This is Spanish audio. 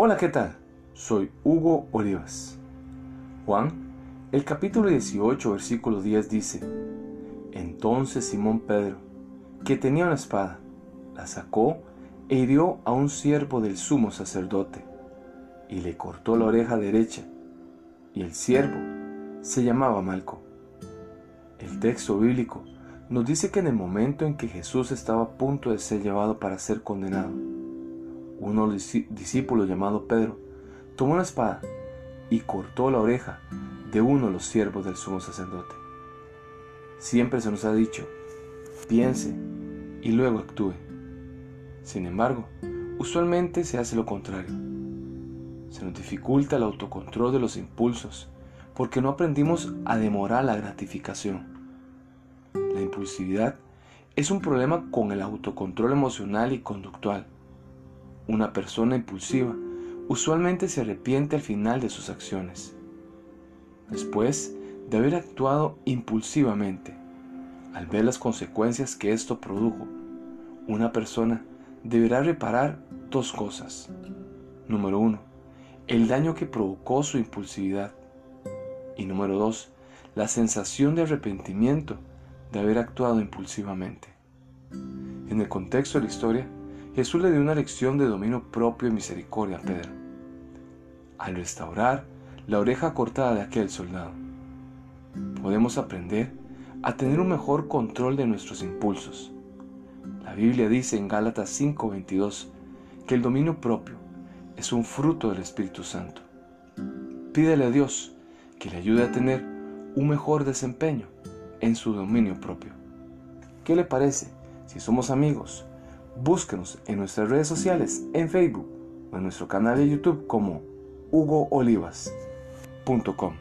Hola, ¿qué tal? Soy Hugo Olivas. Juan, el capítulo 18, versículo 10 dice, Entonces Simón Pedro, que tenía una espada, la sacó e hirió a un siervo del sumo sacerdote, y le cortó la oreja derecha, y el siervo se llamaba Malco. El texto bíblico nos dice que en el momento en que Jesús estaba a punto de ser llevado para ser condenado, uno discípulo llamado Pedro tomó una espada y cortó la oreja de uno de los siervos del sumo sacerdote. Siempre se nos ha dicho, piense y luego actúe. Sin embargo, usualmente se hace lo contrario. Se nos dificulta el autocontrol de los impulsos porque no aprendimos a demorar la gratificación. La impulsividad es un problema con el autocontrol emocional y conductual una persona impulsiva usualmente se arrepiente al final de sus acciones. Después de haber actuado impulsivamente, al ver las consecuencias que esto produjo, una persona deberá reparar dos cosas. Número uno, el daño que provocó su impulsividad. Y número dos, la sensación de arrepentimiento de haber actuado impulsivamente. En el contexto de la historia, Jesús le dio una lección de dominio propio y misericordia a Pedro, al restaurar la oreja cortada de aquel soldado. Podemos aprender a tener un mejor control de nuestros impulsos. La Biblia dice en Gálatas 5:22 que el dominio propio es un fruto del Espíritu Santo. Pídele a Dios que le ayude a tener un mejor desempeño en su dominio propio. ¿Qué le parece si somos amigos Búsquenos en nuestras redes sociales, en Facebook o en nuestro canal de YouTube como hugoolivas.com.